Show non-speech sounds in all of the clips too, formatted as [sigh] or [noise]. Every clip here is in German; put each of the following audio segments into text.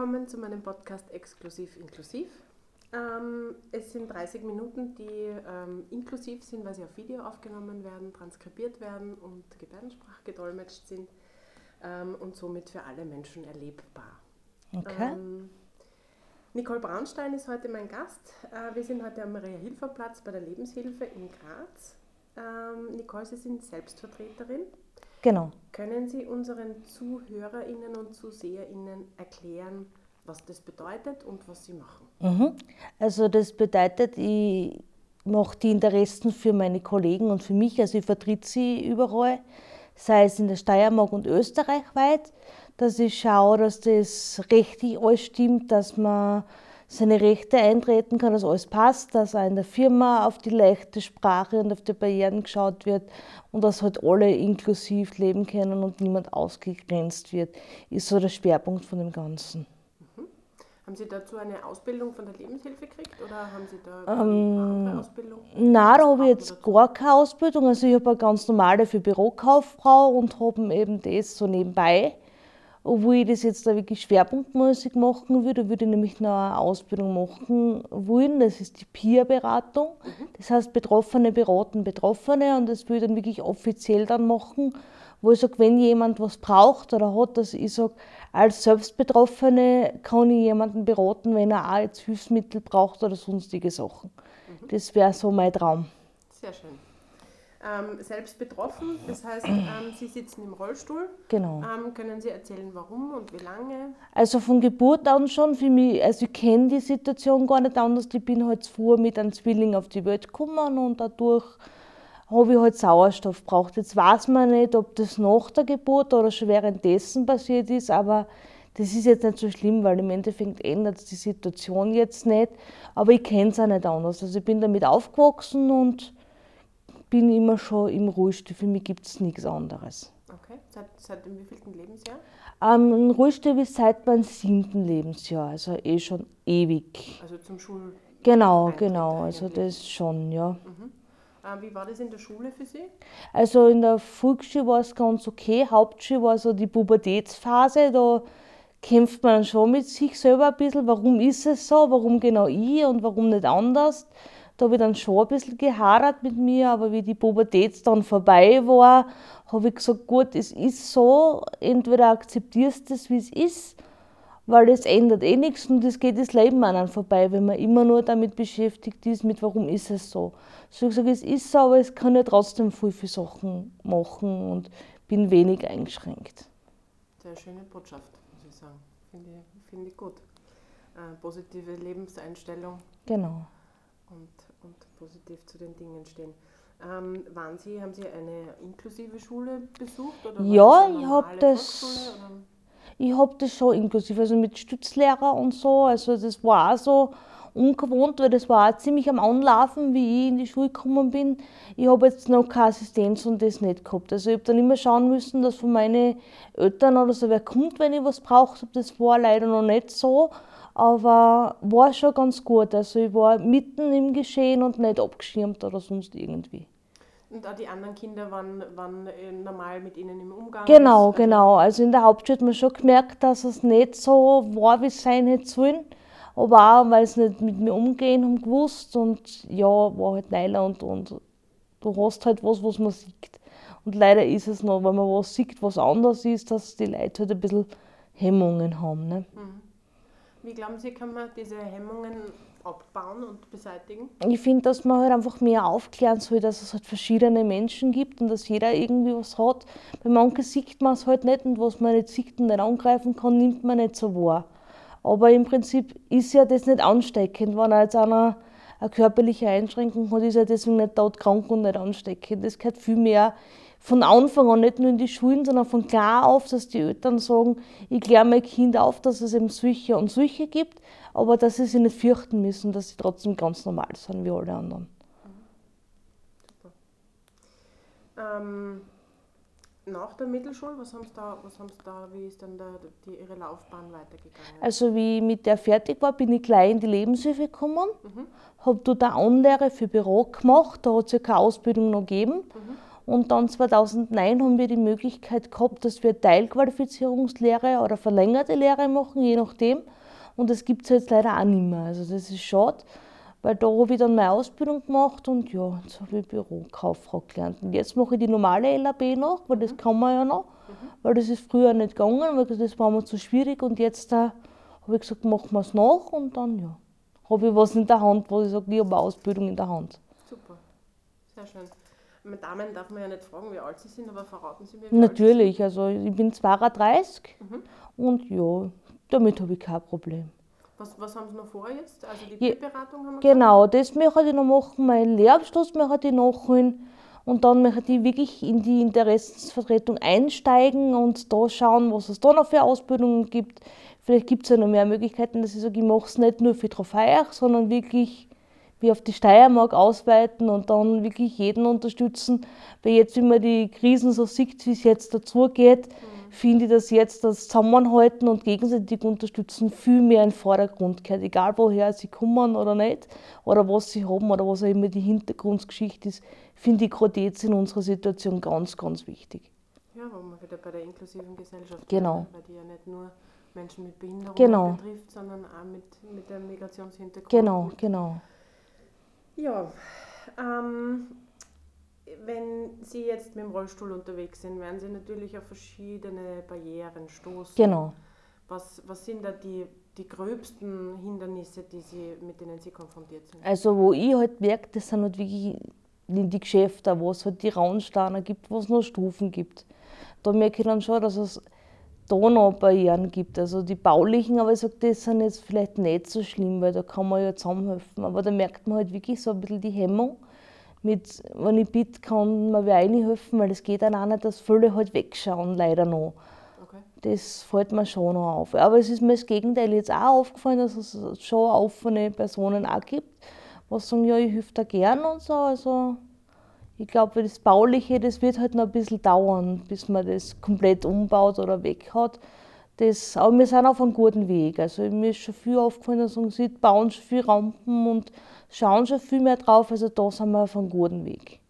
Willkommen zu meinem Podcast Exklusiv Inklusiv. Ähm, es sind 30 Minuten, die ähm, inklusiv sind, weil sie auf Video aufgenommen werden, transkribiert werden und Gebärdensprache gedolmetscht sind ähm, und somit für alle Menschen erlebbar. Okay. Ähm, Nicole Braunstein ist heute mein Gast. Äh, wir sind heute am Maria-Hilfer-Platz bei der Lebenshilfe in Graz. Ähm, Nicole, Sie sind Selbstvertreterin. Genau. Können Sie unseren ZuhörerInnen und ZuseherInnen erklären, was das bedeutet und was Sie machen? Mhm. Also das bedeutet, ich mache die Interessen für meine Kollegen und für mich, also ich vertrete sie überall, sei es in der Steiermark und Österreich weit, dass ich schaue, dass das rechtlich alles stimmt, dass man seine Rechte eintreten kann, dass alles passt, dass auch in der Firma auf die leichte Sprache und auf die Barrieren geschaut wird und dass halt alle inklusiv leben können und niemand ausgegrenzt wird, ist so der Schwerpunkt von dem Ganzen. Haben Sie dazu eine Ausbildung von der Lebenshilfe gekriegt oder haben Sie da Ähm, eine andere Ausbildung? Nein, da habe ich jetzt gar keine Ausbildung. Also ich habe eine ganz normale für Bürokauffrau und habe eben das so nebenbei. Obwohl ich das jetzt da wirklich schwerpunktmäßig machen würde, würde ich nämlich noch eine Ausbildung machen wollen. Das ist die Peer-Beratung. Das heißt, Betroffene beraten Betroffene und das würde ich dann wirklich offiziell dann machen, wo ich sage, wenn jemand was braucht oder hat, dass ich sage, als Selbstbetroffene kann ich jemanden beraten, wenn er auch jetzt Hilfsmittel braucht oder sonstige Sachen. Das wäre so mein Traum. Sehr schön. Ähm, selbst betroffen, das heißt, ähm, Sie sitzen im Rollstuhl. Genau. Ähm, können Sie erzählen, warum und wie lange? Also von Geburt an schon für mich, also ich kenne die Situation gar nicht anders. Ich bin halt früher mit einem Zwilling auf die Welt gekommen und dadurch habe ich halt Sauerstoff braucht. Jetzt weiß man nicht, ob das nach der Geburt oder schon währenddessen passiert ist, aber das ist jetzt nicht so schlimm, weil im Endeffekt ändert es die Situation jetzt nicht. Aber ich kenne es auch nicht anders. Also ich bin damit aufgewachsen und bin immer schon im Ruhestand. Für mich gibt es nichts anderes. Okay. Seit, seit dem wievielten Lebensjahr? Ähm, in Ruhestand ist seit meinem siebten Lebensjahr, also eh schon ewig. Also zum Schul. Genau, Eintritt genau, also das schon, ja. Ähm, wie war das in der Schule für Sie? Also in der Volksschule war es ganz okay, Hauptschule war so die Pubertätsphase, da kämpft man schon mit sich selber ein bisschen, warum ist es so, warum genau ich und warum nicht anders. Da habe ich dann schon ein bisschen gehadert mit mir, aber wie die Pubertät dann vorbei war, habe ich gesagt, gut, es ist so, entweder akzeptierst du es, wie es ist, weil es ändert eh nichts und es geht das Leben an einem vorbei, wenn man immer nur damit beschäftigt ist, mit warum ist es so. So ich gesagt, es ist so, aber es kann ja trotzdem viel, viele Sachen machen und bin wenig eingeschränkt. Sehr schöne Botschaft, muss ich sagen. Finde ich, finde ich gut. Äh, positive Lebenseinstellung Genau. und, und positiv zu den Dingen stehen. Ähm, waren Sie, haben Sie eine inklusive Schule besucht? Oder Ja, ich hab normale das- oder? Ich habe das schon inklusiv, also mit Stützlehrer und so. Also das war auch so ungewohnt, weil das war auch ziemlich am Anlaufen, wie ich in die Schule gekommen bin. Ich habe jetzt noch keine Assistenz und das nicht gehabt. Also ich habe dann immer schauen müssen, dass von meinen Eltern oder so wer kommt, wenn ich was brauche. Das war leider noch nicht so, aber war schon ganz gut. Also ich war mitten im Geschehen und nicht abgeschirmt oder sonst irgendwie. Und auch die anderen Kinder waren, waren äh, normal mit Ihnen im Umgang? Genau, Also- genau. Also in der Hauptschule hat man schon gemerkt, dass es nicht so war, wie es sein hätte sollen. Aber auch, weil sie nicht mit mir umgehen haben gewusst. Und ja, war halt Neuland und du hast halt was, was man sieht. Und leider ist es noch, wenn man was sieht, was anders ist, dass die Leute halt ein bisschen Hemmungen haben. Ne? Mhm. Wie glauben Sie, kann man diese Hemmungen abbauen und beseitigen? Ich finde, dass man halt einfach mehr aufklären soll, dass es halt verschiedene Menschen gibt und dass jeder irgendwie was hat. Bei manchen sieht man es halt nicht und was man nicht sieht und nicht angreifen kann, nimmt man nicht so wahr. Aber im Prinzip ist ja das nicht ansteckend. Wenn jetzt einer eine körperliche Einschränkung hat, ist er deswegen nicht todkrank und nicht ansteckend. Das gehört viel mehr von Anfang an, nicht nur in die Schulen, sondern von klar auf, dass die Eltern sagen, ich kläre mein Kind auf, dass es eben solche und solche gibt, aber dass sie sich nicht fürchten müssen, dass sie trotzdem ganz normal sind wie alle anderen. Super. Ähm, nach der Mittelschule, was haben Sie da, was haben Sie da, wie ist dann der, die, Ihre Laufbahn weitergegangen? Also wie ich mit der fertig war, bin ich gleich in die Lebenshilfe gekommen, Mhm. habe dort eine Anlehre für Büro gemacht, da hat es ja keine Ausbildung noch gegeben. Mhm. Und dann 2009 haben wir die Möglichkeit gehabt, dass wir Teilqualifizierungslehre oder verlängerte Lehre machen, je nachdem. Und das gibt es jetzt leider auch nicht mehr. Also das ist schade, weil da habe ich dann meine Ausbildung gemacht und ja, jetzt habe ich Bürokauffrau gelernt. Und jetzt mache ich die normale LAB noch, weil das kann man ja noch, weil das ist früher nicht gegangen, weil das war mir zu schwierig. Und jetzt äh, habe ich gesagt, machen wir es nach und dann ja, habe ich was in der Hand, wo ich sage, ich habe eine Ausbildung in der Hand. Super, sehr schön. Mit Damen darf man ja nicht fragen, wie alt Sie sind, aber verraten Sie mir, wie alt Natürlich, also ich bin 32 Mhm. und ja, damit habe ich kein Problem. Sie sind. Was, was haben Sie noch vor jetzt? Also die Je- Bildberatung haben wir Genau, das möchte ich noch machen, meinen Lehrabschluss möchte ich nachholen und dann möchte ich wirklich in die Interessensvertretung einsteigen und da schauen, was es da noch für Ausbildungen gibt. Vielleicht gibt es ja noch mehr Möglichkeiten, dass ich sage, ich mache es nicht nur für Trofeiach, sondern wirklich wie auf die Steiermark ausweiten und dann wirklich jeden unterstützen. Weil jetzt, wie man die Krisen so sieht, wie es jetzt dazu geht, finde ich, dass jetzt das Zusammenhalten und gegenseitig unterstützen viel mehr in den Vordergrund gehört. Egal woher sie kommen oder nicht, oder was sie haben oder was auch immer die Hintergrundgeschichte ist, finde ich gerade jetzt in unserer Situation ganz, ganz wichtig. Ja, wo wir wieder bei der inklusiven Gesellschaft Genau. wären, weil die ja nicht nur Menschen mit Behinderung Genau. betrifft, sondern auch mit, mit dem Migrationshintergrund. Genau, genau. Ja, ähm, wenn Sie jetzt mit dem Rollstuhl unterwegs sind, werden Sie natürlich auf verschiedene Barrieren stoßen. Genau. Was, was sind da die, die gröbsten Hindernisse, die Sie, mit denen Sie konfrontiert sind? Also wo ich halt merke, das sind halt wirklich die Geschäfte, wo es halt die Raunsteiner gibt, wo es noch Stufen gibt. Da merke ich dann schon, dass es da noch Barrieren gibt. Also die baulichen, aber ich sage, das sind jetzt vielleicht nicht so schlimm, weil da kann man ja zusammenhelfen. Aber da merkt man halt wirklich so ein bisschen die Hemmung. Mit, wenn ich bitte, kann man wer reinhelfen, weil es geht dann auch nicht, dass viele halt wegschauen, leider noch. Okay. Das fällt mir schon noch auf. Aber es ist mir das Gegenteil jetzt auch aufgefallen, dass es schon offene Personen auch gibt, was sagen, ja, ich helfe da gern und so. Also ich glaube, das Bauliche, das wird halt noch ein bisschen dauern, bis man das komplett umbaut oder weg hat. Das, aber wir sind auf einem guten Weg. Also mir ist schon viel aufgefallen, dass man sieht, bauen schon viel Rampen und schauen schon viel mehr drauf. Also da sind wir auf einem guten Weg.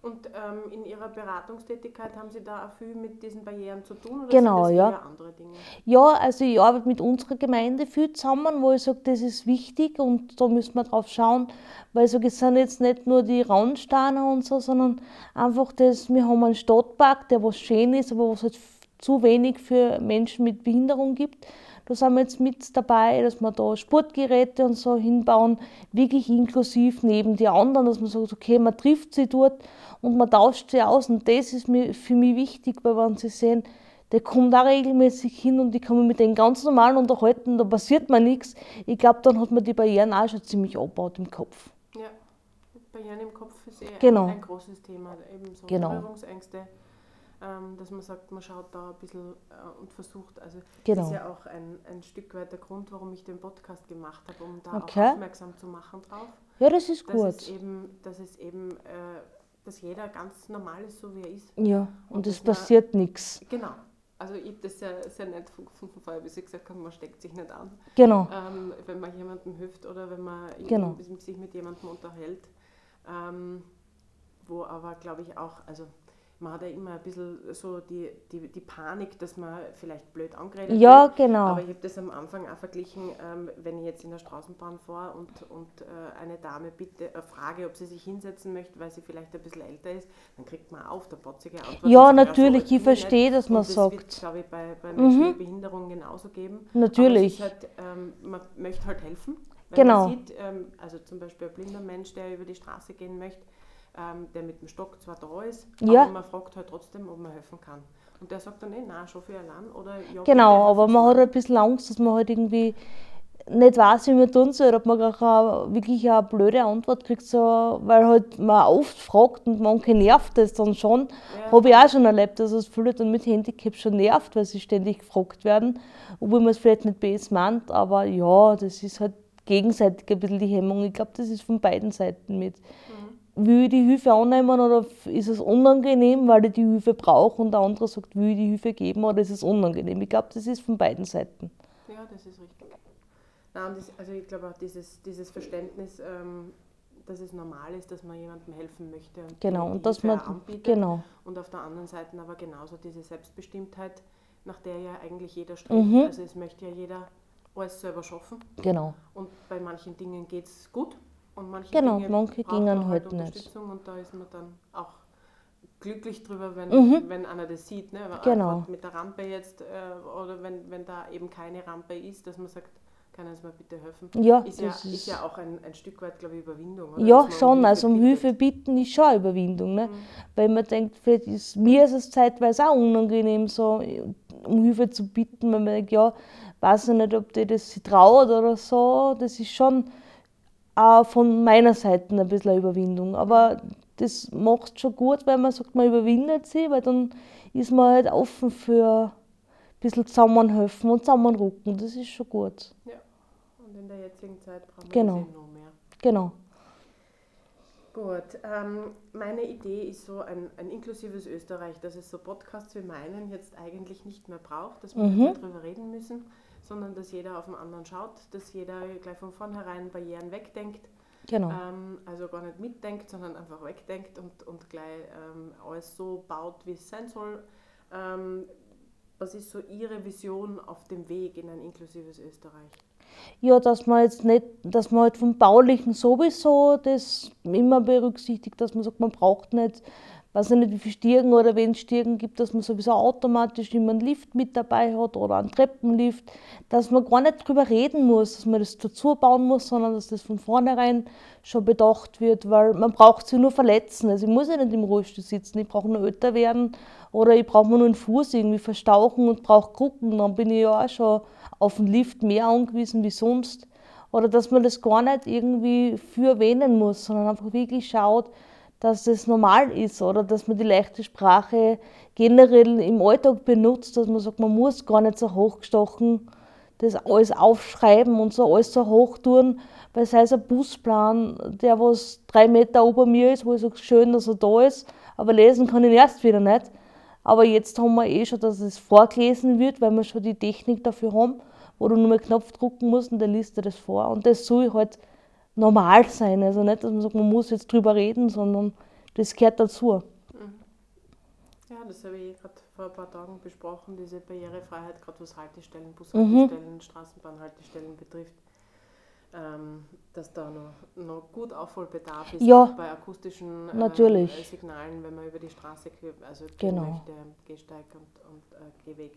Und ähm, in Ihrer Beratungstätigkeit haben Sie da auch viel mit diesen Barrieren zu tun oder Genau, sind das ja. andere Dinge? Ja, also ich arbeite mit unserer Gemeinde viel zusammen, wo ich sage, das ist wichtig und da müssen wir drauf schauen, weil ich sage, es sind jetzt nicht nur die Randsteiner und so, sondern einfach das, wir haben einen Stadtpark, der was schön ist, aber was halt zu wenig für Menschen mit Behinderung gibt. Da sind wir jetzt mit dabei, dass wir da Sportgeräte und so hinbauen, wirklich inklusiv neben die anderen, dass man sagt, okay, man trifft sie dort und man tauscht sie aus und das ist mir, für mich wichtig, weil wenn sie sehen, der kommt da regelmäßig hin und ich kann mich mit denen ganz normal unterhalten, da passiert mir nichts. Ich glaube, dann hat man die Barrieren auch schon ziemlich abgebaut im Kopf. Ja, Barrieren im Kopf ist eh Genau. ein, ein großes Thema, eben so Genau. Berührungsängste, dass man sagt, man schaut da ein bisschen äh, und versucht, also Genau. das ist ja auch ein, ein Stück weit der Grund, warum ich den Podcast gemacht habe, um da Okay. auch aufmerksam zu machen drauf, Ja, das ist dass gut. es eben, dass es eben, äh, dass jeder ganz normal ist, so wie er ist. Ja, Und und es passiert nichts. Genau. Also ich habe das sehr, sehr nett gefunden vorher, wie Sie gesagt haben, man steckt sich nicht an. Genau. ähm, wenn man jemandem hilft oder wenn man Genau. sich mit jemandem unterhält. Ähm, wo aber, glaube ich, auch, also man hat ja immer ein bisschen so die, die, die Panik, dass man vielleicht blöd angeredet Ja, wird. genau. Aber ich habe das am Anfang auch verglichen, ähm, wenn ich jetzt in der Straßenbahn fahre und, und äh, eine Dame bitte äh, frage, ob sie sich hinsetzen möchte, weil sie vielleicht ein bisschen älter ist, dann kriegt man auf der botzige Antwort. Ja, natürlich, ich nicht. verstehe, dass man das sagt. Mhm. wird, glaube ich, bei, bei Menschen mit Behinderung genauso geben. Natürlich. Halt, ähm, man möchte halt helfen. Wenn Genau. man sieht, ähm, also zum Beispiel ein blinder Mensch, der über die Straße gehen möchte, ähm, der mit dem Stock zwar da ist, Ja. aber man fragt halt trotzdem, ob man helfen kann. Und der sagt dann, eh, nein, schon für allein oder ja, Genau, aber man hat ein bisschen Angst, dass man halt irgendwie nicht weiß, wie man tun soll, ob man gar keine, wirklich eine blöde Antwort kriegt, so, weil halt man oft fragt und manche nervt das dann schon. Ja. Habe ich auch schon erlebt, dass es viele dann mit Handicap schon nervt, weil sie ständig gefragt werden, obwohl man es vielleicht nicht böse meint, aber ja, das ist halt gegenseitig ein bisschen die Hemmung. Ich glaube, das ist von beiden Seiten mit. Will ich die Hilfe annehmen oder ist es unangenehm, weil ich die Hilfe brauche und der andere sagt, will ich die Hilfe geben oder ist es unangenehm? Ich glaube, das ist von beiden Seiten. Ja, das ist richtig. Nein, das, also ich glaube auch dieses, dieses Verständnis, ähm, dass es normal ist, dass man jemandem helfen möchte und Genau, und dass man, anbietet. genau, Und auf der anderen Seite aber genauso diese Selbstbestimmtheit, nach der ja eigentlich jeder strebt. Mhm. Also es möchte ja jeder alles selber schaffen. genau. Und bei manchen Dingen geht es gut und manche Genau, Dinge manche gingen man halt nicht. Und da ist man dann auch glücklich drüber, wenn, Mhm. wenn einer das sieht. Ne? Genau. Mit der Rampe jetzt äh, oder wenn, wenn da eben keine Rampe ist, dass man sagt, kann es mir bitte helfen? Ja, Ist ja, ist ist, ja auch ein, ein Stück weit, glaube ich, Überwindung. Oder? ja schon, also um. Hilfe bitten ist schon eine Überwindung. Ne? Mhm. Weil man denkt, vielleicht ist, mir ist es zeitweise auch unangenehm, so um Hilfe zu bitten, weil man denkt, ja, weiß ich nicht, ob die das sich traut oder so. Das ist schon auch von meiner Seite ein bisschen eine Überwindung. Aber das macht schon gut, weil man sagt, man überwindet sie, weil dann ist man halt offen für ein bisschen zusammenhelfen und zusammenrücken. Das ist schon gut. Ja. Und in der jetzigen Zeit brauchen wir Genau. das eh noch mehr. Genau. Gut, ähm, meine Idee ist so ein, ein inklusives Österreich, dass es so Podcasts wie meinen jetzt eigentlich nicht mehr braucht, dass wir Mhm. nicht mehr drüber reden müssen, sondern dass jeder auf den anderen schaut, dass jeder gleich von vornherein Barrieren wegdenkt, Genau. ähm, also gar nicht mitdenkt, sondern einfach wegdenkt und, und gleich ähm, alles so baut, wie es sein soll. Ähm, was ist so Ihre Vision auf dem Weg in ein inklusives Österreich? Ja, dass man jetzt nicht, dass man halt vom Baulichen sowieso das immer berücksichtigt, dass man sagt, man braucht nicht, weiß ich nicht, wie viele Stiegen oder wenn es Stiegen gibt, dass man sowieso automatisch immer einen Lift mit dabei hat oder einen Treppenlift, dass man gar nicht drüber reden muss, dass man das dazu bauen muss, sondern dass das von vornherein schon bedacht wird, weil man braucht sich nur verletzen. Also ich muss ja nicht im Rollstuhl sitzen, ich brauche nur älter werden oder ich brauche nur einen Fuß irgendwie verstauchen und brauche Krücken, dann bin ich ja auch schon auf den Lift mehr angewiesen wie sonst. Oder dass man das gar nicht irgendwie für erwähnen muss, sondern einfach wirklich schaut, dass das normal ist oder dass man die leichte Sprache generell im Alltag benutzt, dass man sagt, man muss gar nicht so hochgestochen das alles aufschreiben und so alles so hoch tun, weil sei es ein Busplan, der was drei Meter über mir ist, wo ich sage, schön, dass er da ist, aber lesen kann ich erst wieder nicht. Aber jetzt haben wir eh schon, dass es vorgelesen wird, weil wir schon die Technik dafür haben, wo du nur einen Knopf drücken musst und dann liest er das vor. Und das soll halt normal sein. Also nicht, dass man sagt, man muss jetzt drüber reden, sondern das gehört dazu. Ja, das habe ich gerade vor ein paar Tagen besprochen, diese Barrierefreiheit, gerade was Haltestellen, Mhm. Bushaltestellen, Straßenbahnhaltestellen betrifft, ähm, dass da noch, noch gut Aufholbedarf ist, Ja, auch bei akustischen natürlich. äh, Signalen, wenn man über die Straße also gehen Genau. möchte, Gehsteig und, und äh, Gehweg.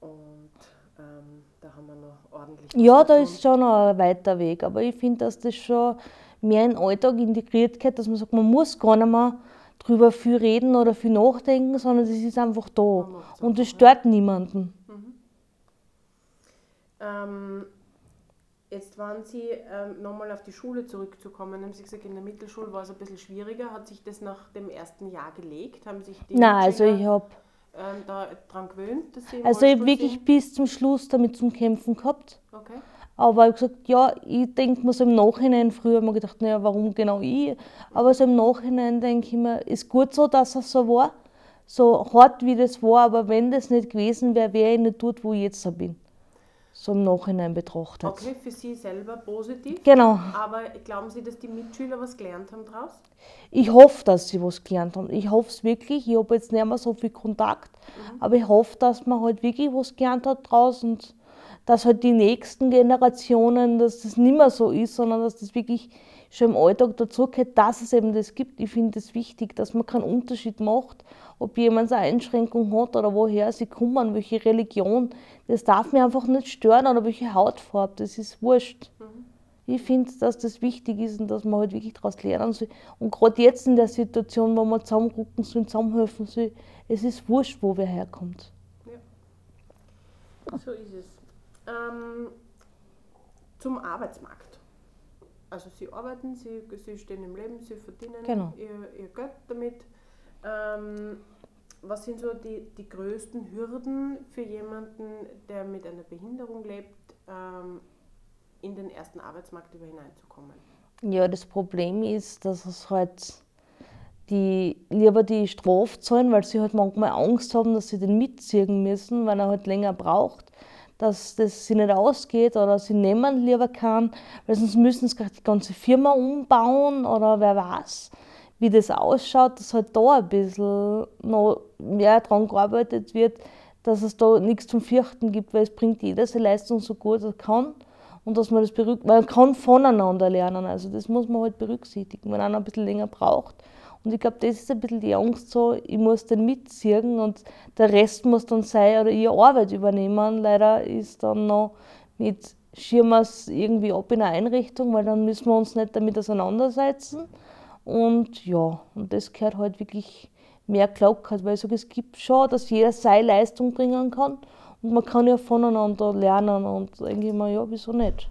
Und ähm, da haben wir noch ordentlich Ja, da ist schon noch ein weiter Weg, aber ich finde, dass das schon mehr in den Alltag integriert gehört, dass man sagt, man muss gar nicht mehr drüber viel reden oder viel nachdenken, sondern es ist einfach da. Und es stört niemanden. Ähm, jetzt waren Sie, ähm, nochmal auf die Schule zurückzukommen, haben Sie gesagt, in der Mittelschule war es ein bisschen schwieriger. Hat sich das nach dem ersten Jahr gelegt? Haben sich die Nein, also Mitschüler, ich habe ähm, da dran gewöhnt, dass sie also ich hab Rollstuhl wirklich sind? bis zum Schluss damit zum Kämpfen gehabt. Okay. Aber ich habe gesagt, ja, ich denke mir so im Nachhinein, früher habe ich gedacht, naja, warum genau ich? Aber so im Nachhinein denke ich mir, ist gut so, dass es so war. So hart wie das war, aber wenn das nicht gewesen wäre, wäre ich nicht dort, wo ich jetzt bin. So im Nachhinein betrachtet. Okay, für Sie selber positiv. Genau. Aber glauben Sie, dass die Mitschüler was gelernt haben daraus? Ich hoffe, dass sie was gelernt haben. Ich hoffe es wirklich. Ich habe jetzt nicht mehr so viel Kontakt, aber ich hoffe, dass man halt wirklich was gelernt hat draus und dass halt die nächsten Generationen, dass das nicht mehr so ist, sondern dass das wirklich schon im Alltag dazugehört, dass es eben das gibt. Ich finde es wichtig, dass man keinen Unterschied macht, ob jemand eine Einschränkung hat oder woher sie kommen, welche Religion. Das darf mich einfach nicht stören oder welche Hautfarbe, das ist wurscht. Ich finde, dass das wichtig ist und dass man halt wirklich daraus lernen soll. Und gerade jetzt in der Situation, wo man zusammenrücken soll, zusammenhelfen soll, es ist wurscht, wo wer herkommt. So ist es. Ähm, zum Arbeitsmarkt. Also Sie arbeiten, Sie, Sie stehen im Leben, Sie verdienen Genau. ihr, ihr Geld damit. Ähm, was sind so die, die größten Hürden für jemanden, der mit einer Behinderung lebt, ähm, in den ersten Arbeitsmarkt über hineinzukommen? Ja, das Problem ist, dass es halt die lieber die Strafe zahlen, weil sie halt manchmal Angst haben, dass sie den mitziehen müssen, weil er halt länger braucht, dass das sie nicht ausgeht oder sie nehmen lieber keinen, weil sonst müssen sie die ganze Firma umbauen oder wer weiß, wie das ausschaut, dass halt da ein bisschen noch mehr dran gearbeitet wird, dass es da nichts zum Fürchten gibt, weil es bringt jeder seine Leistung so gut er kann und dass man das berücksichtigt. Man kann voneinander lernen, also das muss man halt berücksichtigen, wenn einer ein bisschen länger braucht. Und ich glaube, das ist ein bisschen die Angst so, ich muss den mitziehen und der Rest muss dann sein oder ihre Arbeit übernehmen. Leider ist dann noch mit Schirmers irgendwie ab in eine Einrichtung, weil dann müssen wir uns nicht damit auseinandersetzen. Und ja, und das gehört halt wirklich mehr gelockert, weil ich sage, es gibt schon, dass jeder seine Leistung bringen kann und man kann ja voneinander lernen und denke ich mir, ja, wieso nicht?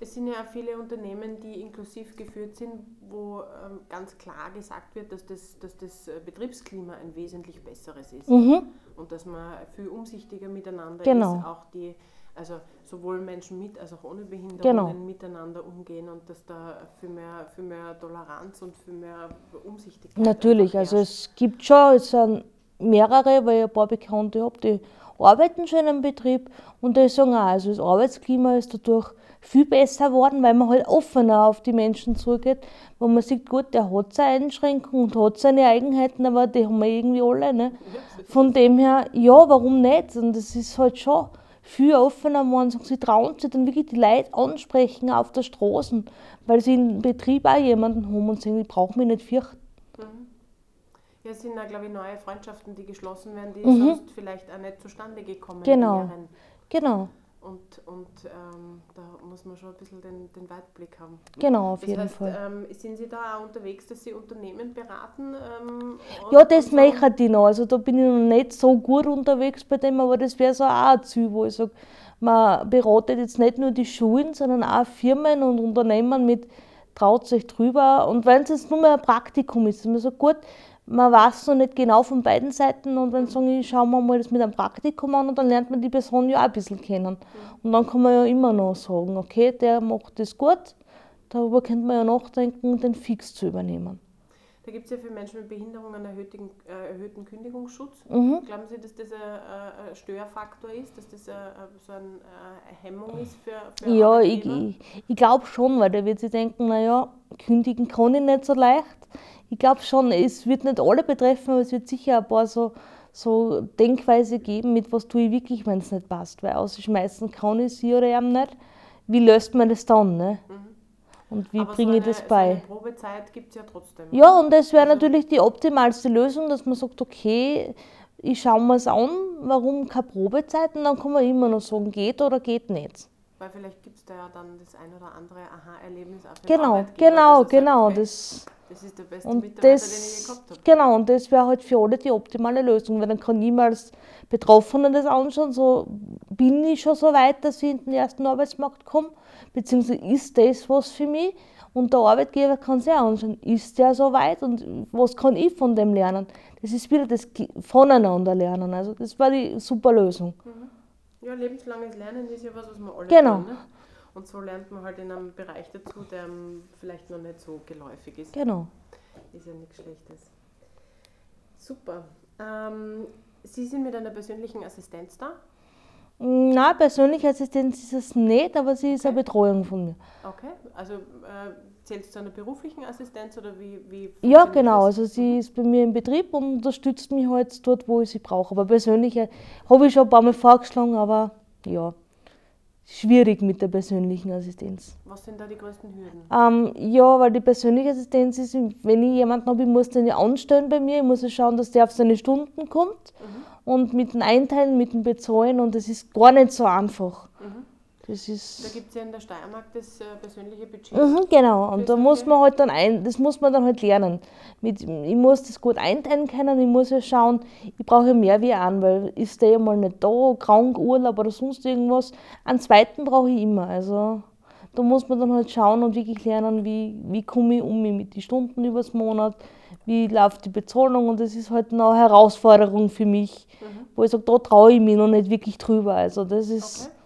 Es sind ja auch viele Unternehmen, die inklusiv geführt sind, wo ähm, ganz klar gesagt wird, dass das, dass das äh, Betriebsklima ein wesentlich besseres ist Mhm. und dass man viel umsichtiger miteinander Genau. ist, auch die, also sowohl Menschen mit als auch ohne Behinderungen Genau. miteinander umgehen und dass da viel mehr, viel mehr Toleranz und viel mehr Umsichtigkeit Natürlich, also es gibt schon, es sind mehrere, weil ich ein paar Bekannte habe, die arbeiten schon in einem Betrieb und die sagen auch, also das Arbeitsklima ist dadurch viel besser geworden, weil man halt offener auf die Menschen zugeht, wo man sieht, gut, der hat seine Einschränkungen und hat seine Eigenheiten, aber die haben wir irgendwie alle. Ne? Von dem her, ja, warum nicht? Und das ist halt schon viel offener. Sagen, Sie trauen sich dann wirklich die Leute ansprechen auf der Straße, weil sie im Betrieb auch jemanden haben und sagen, ich brauche mich nicht fürchten. Ja, es sind da, glaube ich, neue Freundschaften, die geschlossen werden, die Mhm. sonst vielleicht auch nicht zustande gekommen Genau. wären. Genau, Und, und ähm, da muss man schon ein bisschen den, den Weitblick haben. genau, auf Das jeden heißt, Fall. ähm, sind Sie da auch unterwegs, dass Sie Unternehmen beraten? Ähm, Ja, das möchte ich noch. Also da bin ich noch nicht so gut unterwegs bei dem, aber das wäre so auch ein Ziel, wo ich sage, man beratet jetzt nicht nur die Schulen, sondern auch Firmen und Unternehmen mit traut sich drüber. Und wenn es jetzt nur mal ein Praktikum ist, dass man sagt, gut, man weiß noch nicht genau von beiden Seiten und dann sagen ich, schauen wir mal das mit einem Praktikum an und dann lernt man die Person ja auch ein bisschen kennen. Und dann kann man ja immer noch sagen, okay, der macht das gut, darüber könnte man ja nachdenken, den fix zu übernehmen. Da gibt es ja für Menschen mit Behinderung einen erhöhten, äh, erhöhten Kündigungsschutz. Mhm. Glauben Sie, dass das ein, ein Störfaktor ist, dass das ein, so eine Hemmung ist für, für Ja, ich, ich, ich glaube schon, weil der wird sich denken, naja, kündigen kann ich nicht so leicht. Ich glaube schon, es wird nicht alle betreffen, aber es wird sicher ein paar so, so Denkweise geben, mit was tue ich wirklich, wenn es nicht passt. Weil ausschmeißen kann ich sie oder eben nicht. Wie löst man das dann? Ne? Und wie. Aber bringe so ich das eine, bei? So eine Probezeit gibt es ja trotzdem. Ja, und das wäre Also- natürlich die optimalste Lösung, dass man sagt, okay, ich schaue mir es an, warum keine Probezeit und dann kann man immer noch sagen, geht oder geht nicht. Weil vielleicht gibt es da ja dann das ein oder andere Aha-Erlebnis auch Genau, genau, sagt, genau. hey, Das, das ist der beste Und Mitarbeiter, den ich das, gehabt habe. genau, und das wäre halt für alle die optimale Lösung, weil dann kann ich mir als Betroffene das anschauen, so bin ich schon so weit, dass ich in den ersten Arbeitsmarkt komme, beziehungsweise ist das was für mich? Und der Arbeitgeber kann sich auch anschauen, ist der so weit und was kann ich von dem lernen? Das ist wieder das Voneinander lernen, also das war die super Lösung. Ja, lebenslanges Lernen ist ja was, was wir alle Genau. tun. Ne? Und so lernt man halt in einem Bereich dazu, der vielleicht noch nicht so geläufig ist. Genau. Ist ja nichts Schlechtes. Super. Ähm, Sie sind mit einer persönlichen Assistenz da? Nein, persönliche Assistenz ist es nicht, aber sie ist eine Betreuung von mir. Okay, also äh, zählst du zu einer beruflichen Assistenz oder wie? wie Ja, genau. das? Also sie ist bei mir im Betrieb und unterstützt mich halt dort, wo ich sie brauche. Aber persönliche habe ich schon ein paar Mal vorgeschlagen, aber ja, schwierig mit der persönlichen Assistenz. Was sind da die größten Hürden? Ähm, ja, weil die persönliche Assistenz ist, wenn ich jemanden habe, ich muss den ja anstellen bei mir, ich muss ja schauen, dass der auf seine Stunden kommt und mit dem Einteilen, mit dem Bezahlen und das ist gar nicht so einfach. Das Da ist gibt es ja in der Steiermark das äh, persönliche Budget. Mhm, genau, und da muss man halt dann ein, das muss man dann halt lernen. Mit, ich muss das gut einteilen können, ich muss ja schauen, ich brauche ja mehr wie einen, weil ist der ja mal nicht da, krank, Urlaub oder sonst irgendwas. Einen zweiten brauche ich immer. Also da muss man dann halt schauen und wirklich lernen, wie, wie komme ich um mich mit den Stunden übers Monat, wie läuft die Bezahlung und das ist halt eine Herausforderung für mich, wo ich sage, da traue ich mich noch nicht wirklich drüber. Also das ist. Okay.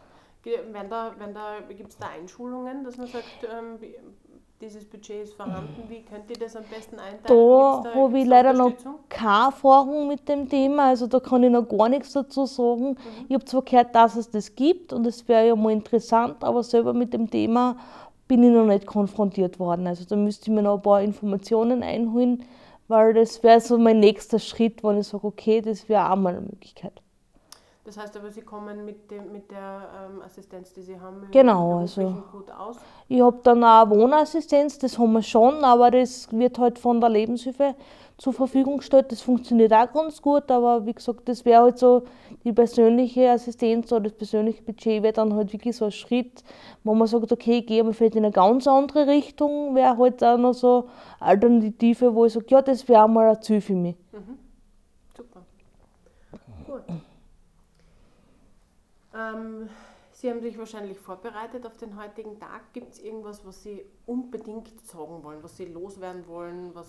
Wenn da, wenn da, Gibt es da Einschulungen, dass man sagt, ähm, dieses Budget ist vorhanden, wie könnt ihr das am besten einteilen? Da Gibt's habe ich da leider noch keine Erfahrung mit dem Thema, also da kann ich noch gar nichts dazu sagen. Ich habe zwar gehört, dass es das gibt und es wäre ja mal interessant, aber selber mit dem Thema bin ich noch nicht konfrontiert worden. Also da müsste ich mir noch ein paar Informationen einholen, weil das wäre so mein nächster Schritt, wenn ich sage, okay, das wäre auch mal eine Möglichkeit. Das heißt aber, Sie kommen mit, dem, mit der ähm, Assistenz, die Sie haben, Genau, also- gut aus. Ich habe dann auch eine Wohnassistenz, das haben wir schon, aber das wird halt von der Lebenshilfe zur Verfügung gestellt. Das funktioniert auch ganz gut, aber wie gesagt, das wäre halt so die persönliche Assistenz oder das persönliche Budget wäre dann halt wirklich so ein Schritt, wo man sagt, okay, ich gehe aber vielleicht in eine ganz andere Richtung, wäre halt auch noch so eine Alternative, wo ich sage, ja, das wäre mal ein Ziel für mich. Super. Gut. Ähm, Sie haben sich wahrscheinlich vorbereitet auf den heutigen Tag. Gibt es irgendwas, was Sie unbedingt sagen wollen, was Sie loswerden wollen? Was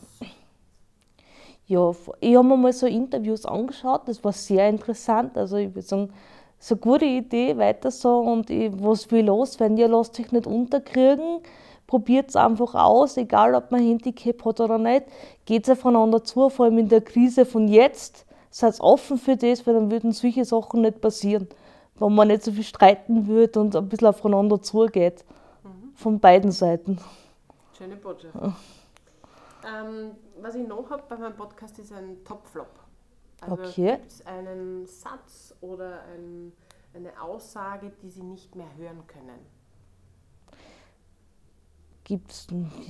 Ja, ich habe mir mal so Interviews angeschaut, das war sehr interessant. Also ich würde sagen, so eine gute Idee, weiter so und ich, was will loswerden? Ja, lasst euch nicht unterkriegen, probiert es einfach aus, egal ob man Handicap hat oder nicht. Geht aufeinander zu, vor allem in der Krise von jetzt. Seid offen für das, weil dann würden solche Sachen nicht passieren. Wenn man nicht so viel streiten würde und ein bisschen aufeinander zugeht. Von beiden Seiten. Schöne Botschaft. Ähm, was ich noch habe bei meinem Podcast ist ein Top-Flop. Also Okay. gibt es einen Satz oder ein, eine Aussage, die Sie nicht mehr hören können? Gibt es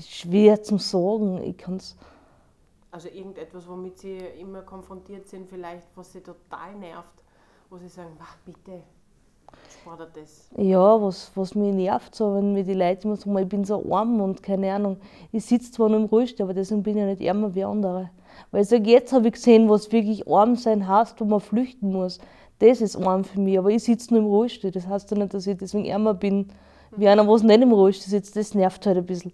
schwer zum Sagen. Ich kann's Also irgendetwas, womit Sie immer konfrontiert sind, vielleicht, was Sie total nervt, wo Sie sagen, "Wah, bitte, spart das. Ja, was, was mich nervt, so, wenn mir die Leute immer sagen, ich bin so arm und keine Ahnung. Ich sitze zwar noch im Rollstuhl, aber deswegen bin ich nicht ärmer wie andere. Weil ich sage, jetzt habe ich gesehen, was wirklich arm sein heißt, wo man flüchten muss. Das ist arm für mich, aber ich sitze nur im Rollstuhl. Das heißt ja nicht, dass ich deswegen ärmer bin wie einer, was nicht im Rollstuhl sitzt. Das nervt halt ein bisschen.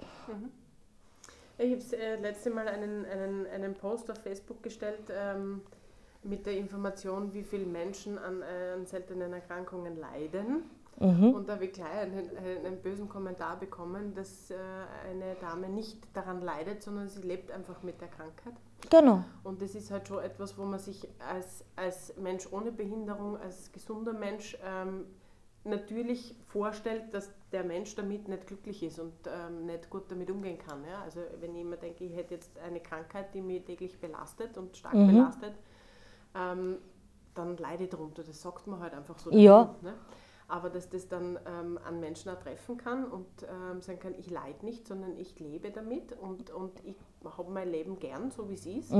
Ich habe äh, letzte Mal einen, einen, einen Post auf Facebook gestellt ähm, mit der Information, wie viele Menschen an, äh, an seltenen Erkrankungen leiden. Und da habe ich gleich einen, einen, bösen Kommentar bekommen, dass äh, eine Dame nicht daran leidet, sondern sie lebt einfach mit der Krankheit. Genau. Und das ist halt schon etwas, wo man sich als, als Mensch ohne Behinderung, als gesunder Mensch ähm, natürlich vorstellt, dass der Mensch damit nicht glücklich ist und ähm, nicht gut damit umgehen kann. Ja? Also wenn ich immer denke, ich hätte jetzt eine Krankheit, die mich täglich belastet und stark belastet, ähm, dann leide ich darunter. Das sagt man halt einfach so. Ja. dazu, Ne? Aber dass das dann ähm, an Menschen auch treffen kann und ähm, sagen kann, ich leide nicht, sondern ich lebe damit und, und ich habe mein Leben gern, so wie es ist.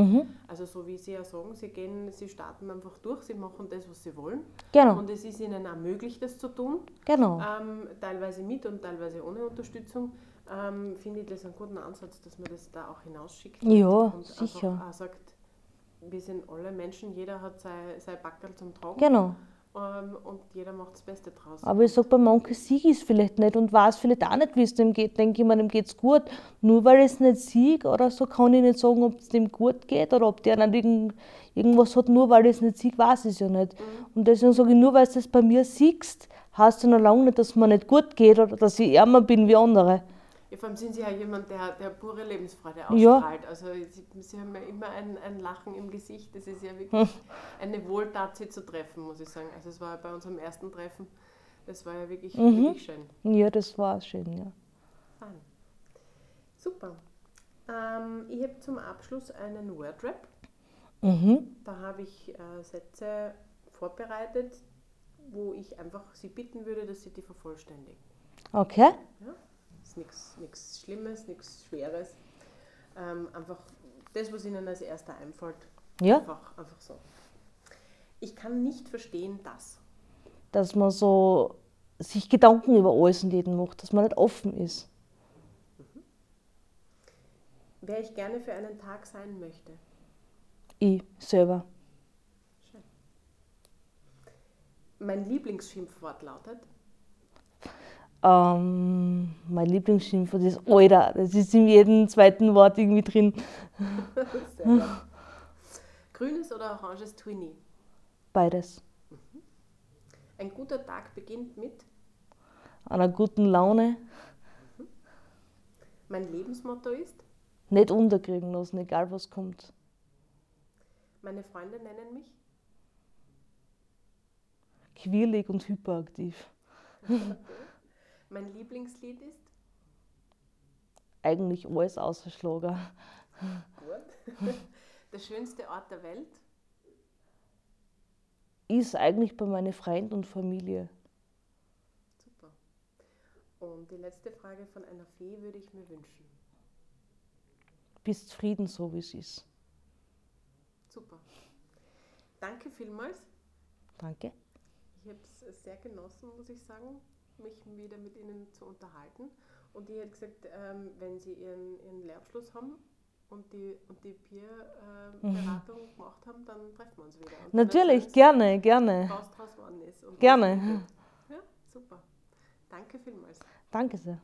Also so wie Sie ja sagen, Sie gehen, Sie starten einfach durch, Sie machen das, was Sie wollen. Genau. Und es ist Ihnen auch möglich, das zu tun, Genau. ähm, teilweise mit und teilweise ohne Unterstützung. Ähm, finde ich das einen guten Ansatz, dass man das da auch hinausschickt. Ja, und sicher. einfach auch sagt, wir sind alle Menschen, jeder hat sein, sein Backerl zum Tragen Genau. ähm, und jeder macht das Beste draus. Aber ich sage, bei manchen sieg ich es vielleicht nicht und weiß vielleicht auch nicht, wie es dem geht. Denke ich mir, dem geht es gut. Nur weil ich es nicht sieg oder so, kann ich nicht sagen, ob es dem gut geht oder ob der nicht irgend, irgendwas hat. Nur weil ich es nicht sieg, weiß ich es ja nicht. Und deswegen sage ich, nur weil du das bei mir siegst, heißt ja noch lange nicht, dass es mir nicht gut geht oder dass ich ärmer bin wie andere. Ja, vor allem sind Sie ja jemand, der, der pure Lebensfreude Ja. ausstrahlt. Also Sie, Sie haben ja immer ein, ein Lachen im Gesicht. Das ist ja wirklich [laughs] eine Wohltat, Sie zu treffen, muss ich sagen. Also es war bei unserem ersten Treffen, das war ja wirklich, Mhm. wirklich schön. Ja, das war schön, ja. Fein. Super. Ähm, ich habe zum Abschluss einen Wordrap. Mhm. Da habe ich äh, Sätze vorbereitet, wo ich einfach Sie bitten würde, dass Sie die vervollständigen. Okay. ist nichts Schlimmes, nichts Schweres. Ähm, einfach das, was Ihnen als erster einfällt. Ja, Einfach, einfach so. Ich kann nicht verstehen, dass. dass man so sich Gedanken über alles und jeden macht, dass man nicht offen ist. Wer ich gerne für einen Tag sein möchte. Ich selber. Schön. Mein Lieblingsschimpfwort lautet. Ähm, mein Lieblingsschimpfwort ist Alter. Das ist in jedem zweiten Wort irgendwie drin. [laughs] Grünes oder oranges Twinnie. Beides. Ein guter Tag beginnt mit. Einer guten Laune. Mein Lebensmotto ist. Nicht unterkriegen lassen, egal was kommt. Meine Freunde nennen mich. Quirlig und hyperaktiv. [laughs] Mein Lieblingslied ist. Eigentlich alles außer Schlager. Gut. [laughs] Der schönste Ort der Welt. Ist eigentlich bei meinen Freunden und Familie. Super. Und die letzte Frage von einer Fee würde ich mir wünschen. Bist zufrieden, so wie es ist. Super. Danke vielmals. Danke. Ich habe es sehr genossen, muss ich sagen, mich wieder mit Ihnen zu unterhalten. Und ich hätte gesagt, ähm, wenn Sie Ihren, Ihren Lehrabschluss haben und die, und die Peer-Beratung gemacht haben, dann treffen wir uns wieder. Und Natürlich, gerne, gerne. Was draus geworden ist. Gerne. [laughs] Ja, super. Danke vielmals. Danke sehr.